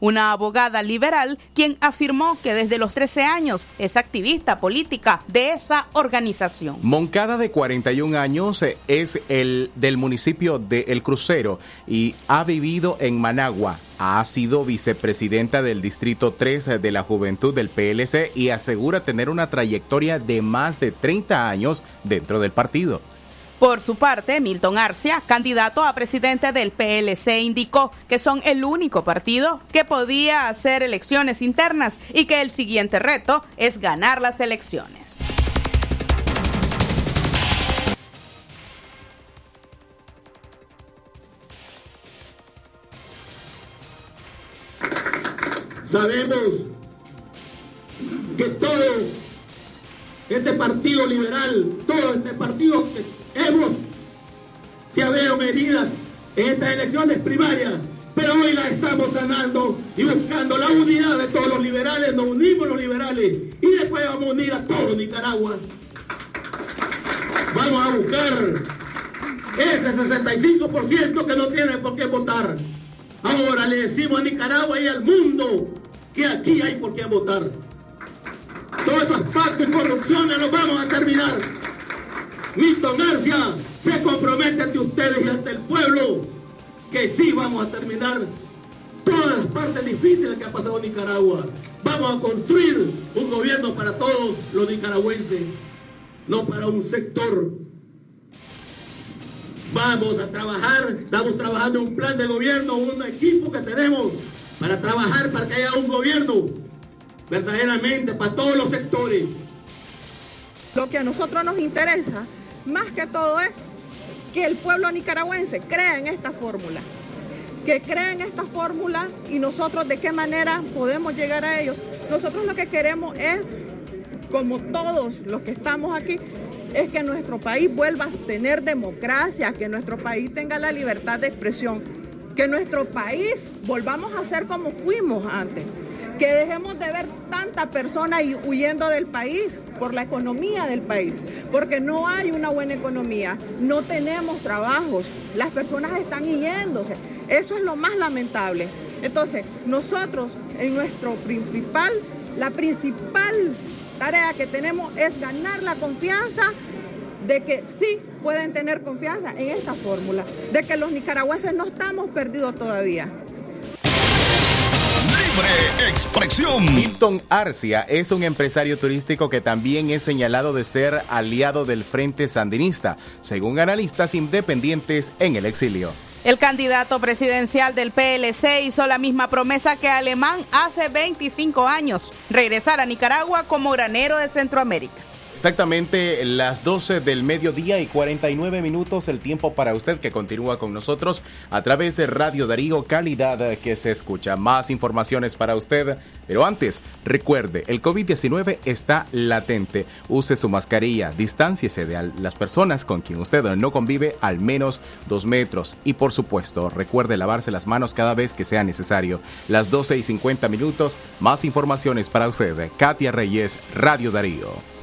una abogada liberal quien afirmó que desde los 13 años es activista política de esa organización. Moncada de 41 años es el del municipio de El Crucero y ha vivido en Managua. Ha sido vicepresidenta del Distrito 3 de la Juventud del PLC y asegura tener una trayectoria de más de 30 años dentro del partido. Por su parte, Milton Arcia, candidato a presidente del PLC, indicó que son el único partido que podía hacer elecciones internas y que el siguiente reto es ganar las elecciones. Sabemos que todo este partido liberal, todo este partido que Hemos, se habido heridas en estas elecciones primarias, pero hoy las estamos sanando y buscando la unidad de todos los liberales, nos unimos los liberales y después vamos a unir a todo Nicaragua. Vamos a buscar ese 65% que no tiene por qué votar. Ahora le decimos a Nicaragua y al mundo que aquí hay por qué votar. Todos esos pactos y corrupciones los vamos a terminar. Milton García se compromete ante ustedes y ante el pueblo que sí vamos a terminar todas las partes difíciles que ha pasado Nicaragua. Vamos a construir un gobierno para todos los nicaragüenses, no para un sector. Vamos a trabajar, estamos trabajando un plan de gobierno, un equipo que tenemos para trabajar para que haya un gobierno verdaderamente para todos los sectores. Lo que a nosotros nos interesa más que todo es que el pueblo nicaragüense crea en esta fórmula, que crea en esta fórmula y nosotros de qué manera podemos llegar a ellos. Nosotros lo que queremos es, como todos los que estamos aquí, es que nuestro país vuelva a tener democracia, que nuestro país tenga la libertad de expresión, que nuestro país volvamos a ser como fuimos antes que dejemos de ver tanta persona huyendo del país por la economía del país, porque no hay una buena economía, no tenemos trabajos, las personas están yéndose. Eso es lo más lamentable. Entonces, nosotros en nuestro principal, la principal tarea que tenemos es ganar la confianza de que sí pueden tener confianza en esta fórmula, de que los nicaragüenses no estamos perdidos todavía expresión. Milton Arcia es un empresario turístico que también es señalado de ser aliado del Frente Sandinista, según analistas independientes en el exilio. El candidato presidencial del PLC hizo la misma promesa que Alemán hace 25 años, regresar a Nicaragua como granero de Centroamérica. Exactamente las 12 del mediodía y 49 minutos el tiempo para usted que continúa con nosotros a través de Radio Darío Calidad que se escucha. Más informaciones para usted, pero antes recuerde, el COVID-19 está latente. Use su mascarilla, distánciese de las personas con quien usted no convive al menos dos metros y por supuesto recuerde lavarse las manos cada vez que sea necesario. Las 12 y 50 minutos, más informaciones para usted. Katia Reyes, Radio Darío.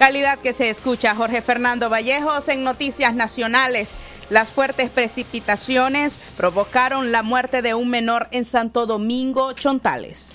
Calidad que se escucha Jorge Fernando Vallejos en Noticias Nacionales. Las fuertes precipitaciones provocaron la muerte de un menor en Santo Domingo, Chontales.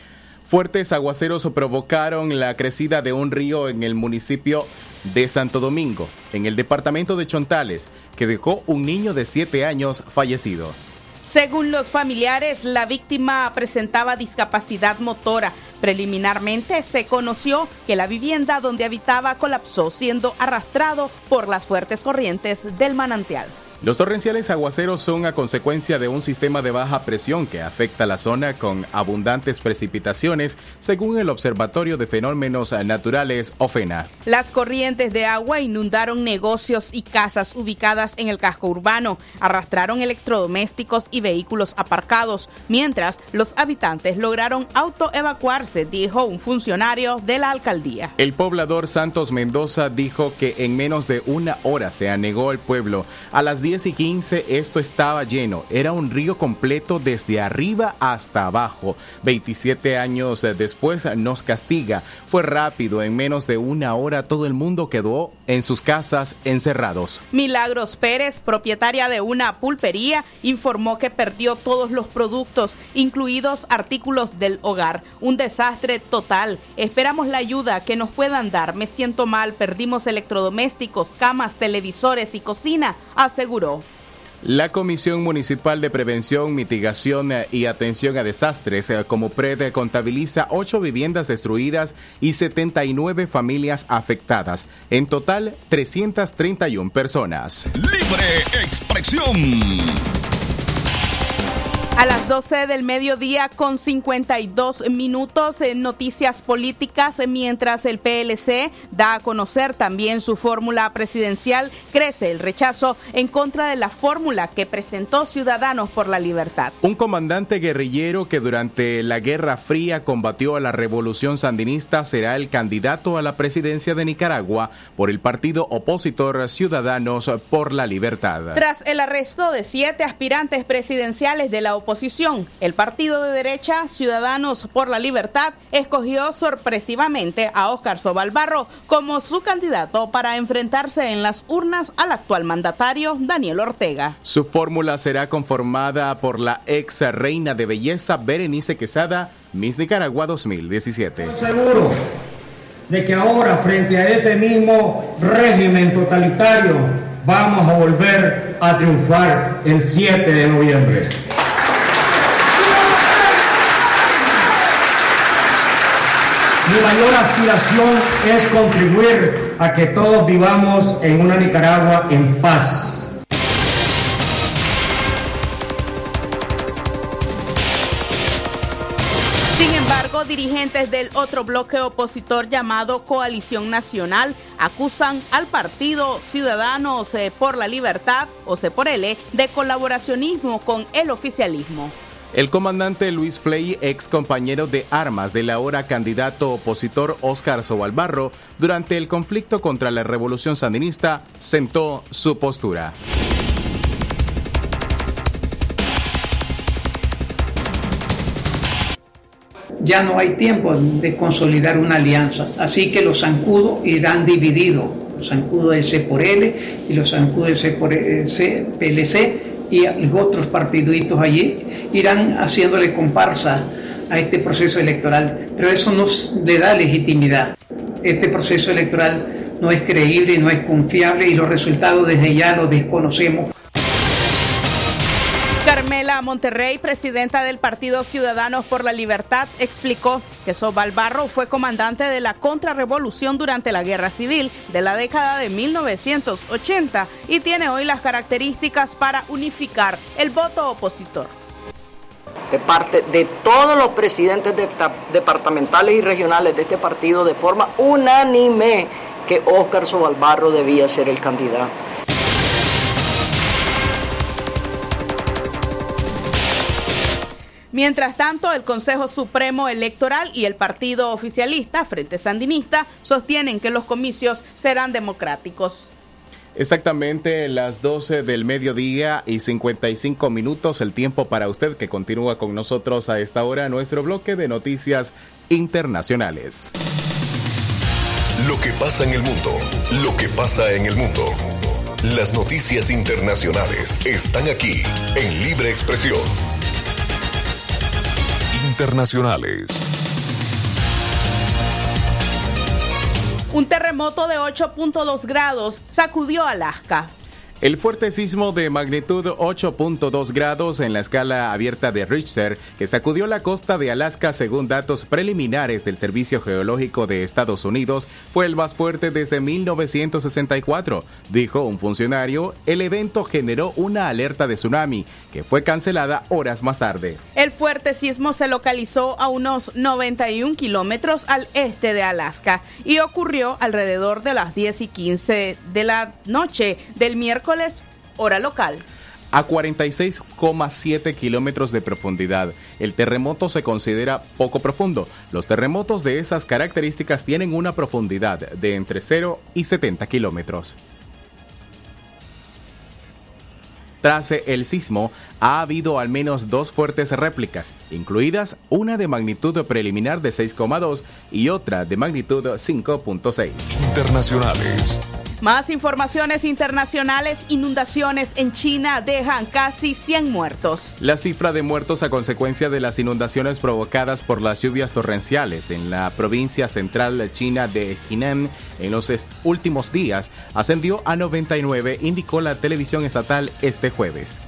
Fuertes aguaceros provocaron la crecida de un río en el municipio de Santo Domingo, en el departamento de Chontales, que dejó un niño de 7 años fallecido. Según los familiares, la víctima presentaba discapacidad motora. Preliminarmente se conoció que la vivienda donde habitaba colapsó siendo arrastrado por las fuertes corrientes del manantial. Los torrenciales aguaceros son a consecuencia de un sistema de baja presión que afecta la zona con abundantes precipitaciones, según el Observatorio de Fenómenos Naturales OFENA. Las corrientes de agua inundaron negocios y casas ubicadas en el casco urbano, arrastraron electrodomésticos y vehículos aparcados, mientras los habitantes lograron autoevacuarse, dijo un funcionario de la alcaldía. El poblador Santos Mendoza dijo que en menos de una hora se anegó el pueblo a las 10 y 15 esto estaba lleno. Era un río completo desde arriba hasta abajo. 27 años después nos castiga. Fue rápido. En menos de una hora todo el mundo quedó en sus casas encerrados. Milagros Pérez, propietaria de una pulpería, informó que perdió todos los productos, incluidos artículos del hogar. Un desastre total. Esperamos la ayuda que nos puedan dar. Me siento mal, perdimos electrodomésticos, camas, televisores y cocina, aseguró. La Comisión Municipal de Prevención, Mitigación y Atención a Desastres, eh, como PRED, contabiliza ocho viviendas destruidas y 79 familias afectadas. En total, 331 personas. Libre expresión. A las 12 del mediodía con 52 minutos en noticias políticas, mientras el PLC da a conocer también su fórmula presidencial, crece el rechazo en contra de la fórmula que presentó Ciudadanos por la Libertad. Un comandante guerrillero que durante la Guerra Fría combatió a la revolución sandinista será el candidato a la presidencia de Nicaragua por el partido opositor Ciudadanos por la Libertad. Tras el arresto de siete aspirantes presidenciales de la oposición, oposición, el partido de derecha Ciudadanos por la Libertad escogió sorpresivamente a Óscar Sobalbarro como su candidato para enfrentarse en las urnas al actual mandatario Daniel Ortega. Su fórmula será conformada por la ex reina de belleza Berenice Quesada, Miss Nicaragua 2017. Estoy seguro de que ahora frente a ese mismo régimen totalitario vamos a volver a triunfar el 7 de noviembre. Mi mayor aspiración es contribuir a que todos vivamos en una Nicaragua en paz. Sin embargo, dirigentes del otro bloque opositor llamado Coalición Nacional acusan al partido Ciudadanos eh, por la Libertad, o C por L, de colaboracionismo con el oficialismo. El comandante Luis Fley, ex compañero de armas del ahora candidato opositor Óscar Sobalbarro, durante el conflicto contra la revolución sandinista, sentó su postura. Ya no hay tiempo de consolidar una alianza, así que los zancudos irán divididos, los zancudos por L y los zancudos de C por PLC y otros partiditos allí irán haciéndole comparsa a este proceso electoral, pero eso no le da legitimidad. Este proceso electoral no es creíble, no es confiable y los resultados desde ya los desconocemos. Monterrey, presidenta del Partido Ciudadanos por la Libertad, explicó que Sobal Barro fue comandante de la contrarrevolución durante la Guerra Civil de la década de 1980 y tiene hoy las características para unificar el voto opositor. De parte de todos los presidentes de, departamentales y regionales de este partido, de forma unánime, que Óscar Sobalbarro debía ser el candidato. Mientras tanto, el Consejo Supremo Electoral y el partido oficialista, Frente Sandinista, sostienen que los comicios serán democráticos. Exactamente las 12 del mediodía y 55 minutos, el tiempo para usted que continúa con nosotros a esta hora, nuestro bloque de noticias internacionales. Lo que pasa en el mundo, lo que pasa en el mundo. Las noticias internacionales están aquí en Libre Expresión internacionales. Un terremoto de 8.2 grados sacudió Alaska. El fuerte sismo de magnitud 8.2 grados en la escala abierta de Richter, que sacudió la costa de Alaska según datos preliminares del Servicio Geológico de Estados Unidos, fue el más fuerte desde 1964, dijo un funcionario. El evento generó una alerta de tsunami, que fue cancelada horas más tarde. El fuerte sismo se localizó a unos 91 kilómetros al este de Alaska y ocurrió alrededor de las 10 y 15 de la noche del miércoles hora local. A 46,7 kilómetros de profundidad, el terremoto se considera poco profundo. Los terremotos de esas características tienen una profundidad de entre 0 y 70 kilómetros. Tras el sismo, ha habido al menos dos fuertes réplicas, incluidas una de magnitud preliminar de 6,2 y otra de magnitud 5.6. Internacionales. Más informaciones internacionales, inundaciones en China dejan casi 100 muertos. La cifra de muertos a consecuencia de las inundaciones provocadas por las lluvias torrenciales en la provincia central china de Henan en los últimos días ascendió a 99, indicó la televisión estatal este jueves.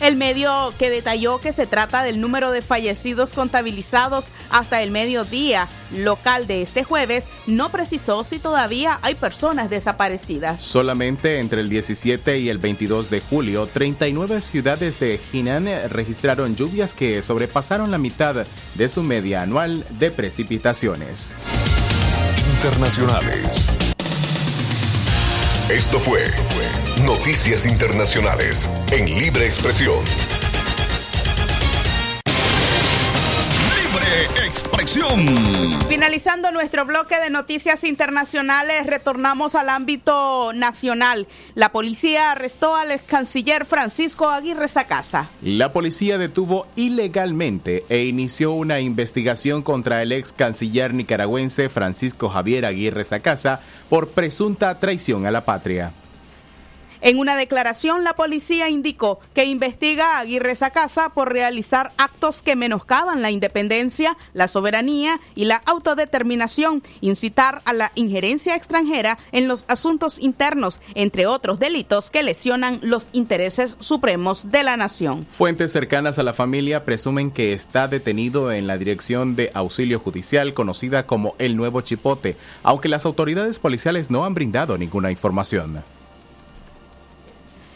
El medio que detalló que se trata del número de fallecidos contabilizados hasta el mediodía local de este jueves no precisó si todavía hay personas desaparecidas. Solamente entre el 17 y el 22 de julio, 39 ciudades de Jinan registraron lluvias que sobrepasaron la mitad de su media anual de precipitaciones. Internacionales. Esto fue Noticias Internacionales en Libre Expresión. Libre Expresión. Finalizando nuestro bloque de noticias internacionales, retornamos al ámbito nacional. La policía arrestó al ex canciller Francisco Aguirre Sacasa. La policía detuvo ilegalmente e inició una investigación contra el ex canciller nicaragüense Francisco Javier Aguirre Sacasa por presunta traición a la patria. En una declaración, la policía indicó que investiga a Aguirre Sacasa por realizar actos que menoscaban la independencia, la soberanía y la autodeterminación, incitar a la injerencia extranjera en los asuntos internos, entre otros delitos que lesionan los intereses supremos de la nación. Fuentes cercanas a la familia presumen que está detenido en la dirección de auxilio judicial conocida como el Nuevo Chipote, aunque las autoridades policiales no han brindado ninguna información.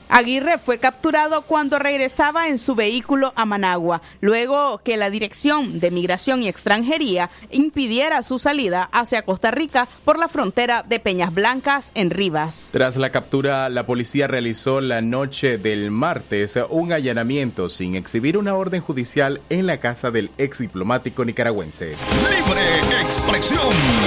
Aguirre fue capturado cuando regresaba en su vehículo a Managua, luego que la Dirección de Migración y Extranjería impidiera su salida hacia Costa Rica por la frontera de Peñas Blancas en Rivas. Tras la captura, la policía realizó la noche del martes un allanamiento sin exhibir una orden judicial en la casa del ex diplomático nicaragüense. Libre expresión.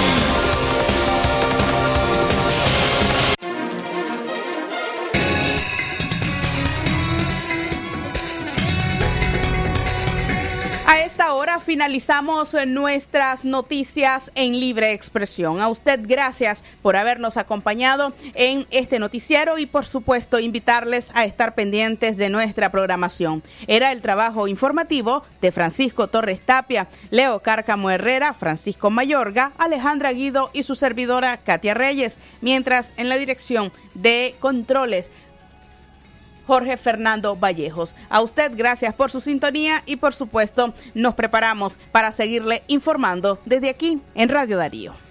Finalizamos nuestras noticias en libre expresión. A usted gracias por habernos acompañado en este noticiero y por supuesto invitarles a estar pendientes de nuestra programación. Era el trabajo informativo de Francisco Torres Tapia, Leo Cárcamo Herrera, Francisco Mayorga, Alejandra Guido y su servidora Katia Reyes, mientras en la dirección de controles Jorge Fernando Vallejos. A usted gracias por su sintonía y por supuesto nos preparamos para seguirle informando desde aquí en Radio Darío.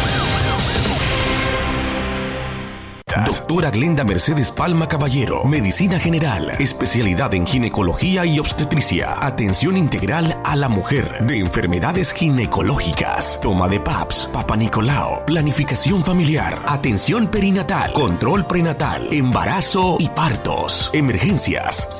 Doctora Glenda Mercedes Palma Caballero, Medicina General, especialidad en ginecología y obstetricia, atención integral a la mujer, de enfermedades ginecológicas, toma de PAPS, Papa Nicolau, planificación familiar, atención perinatal, control prenatal, embarazo y partos, emergencias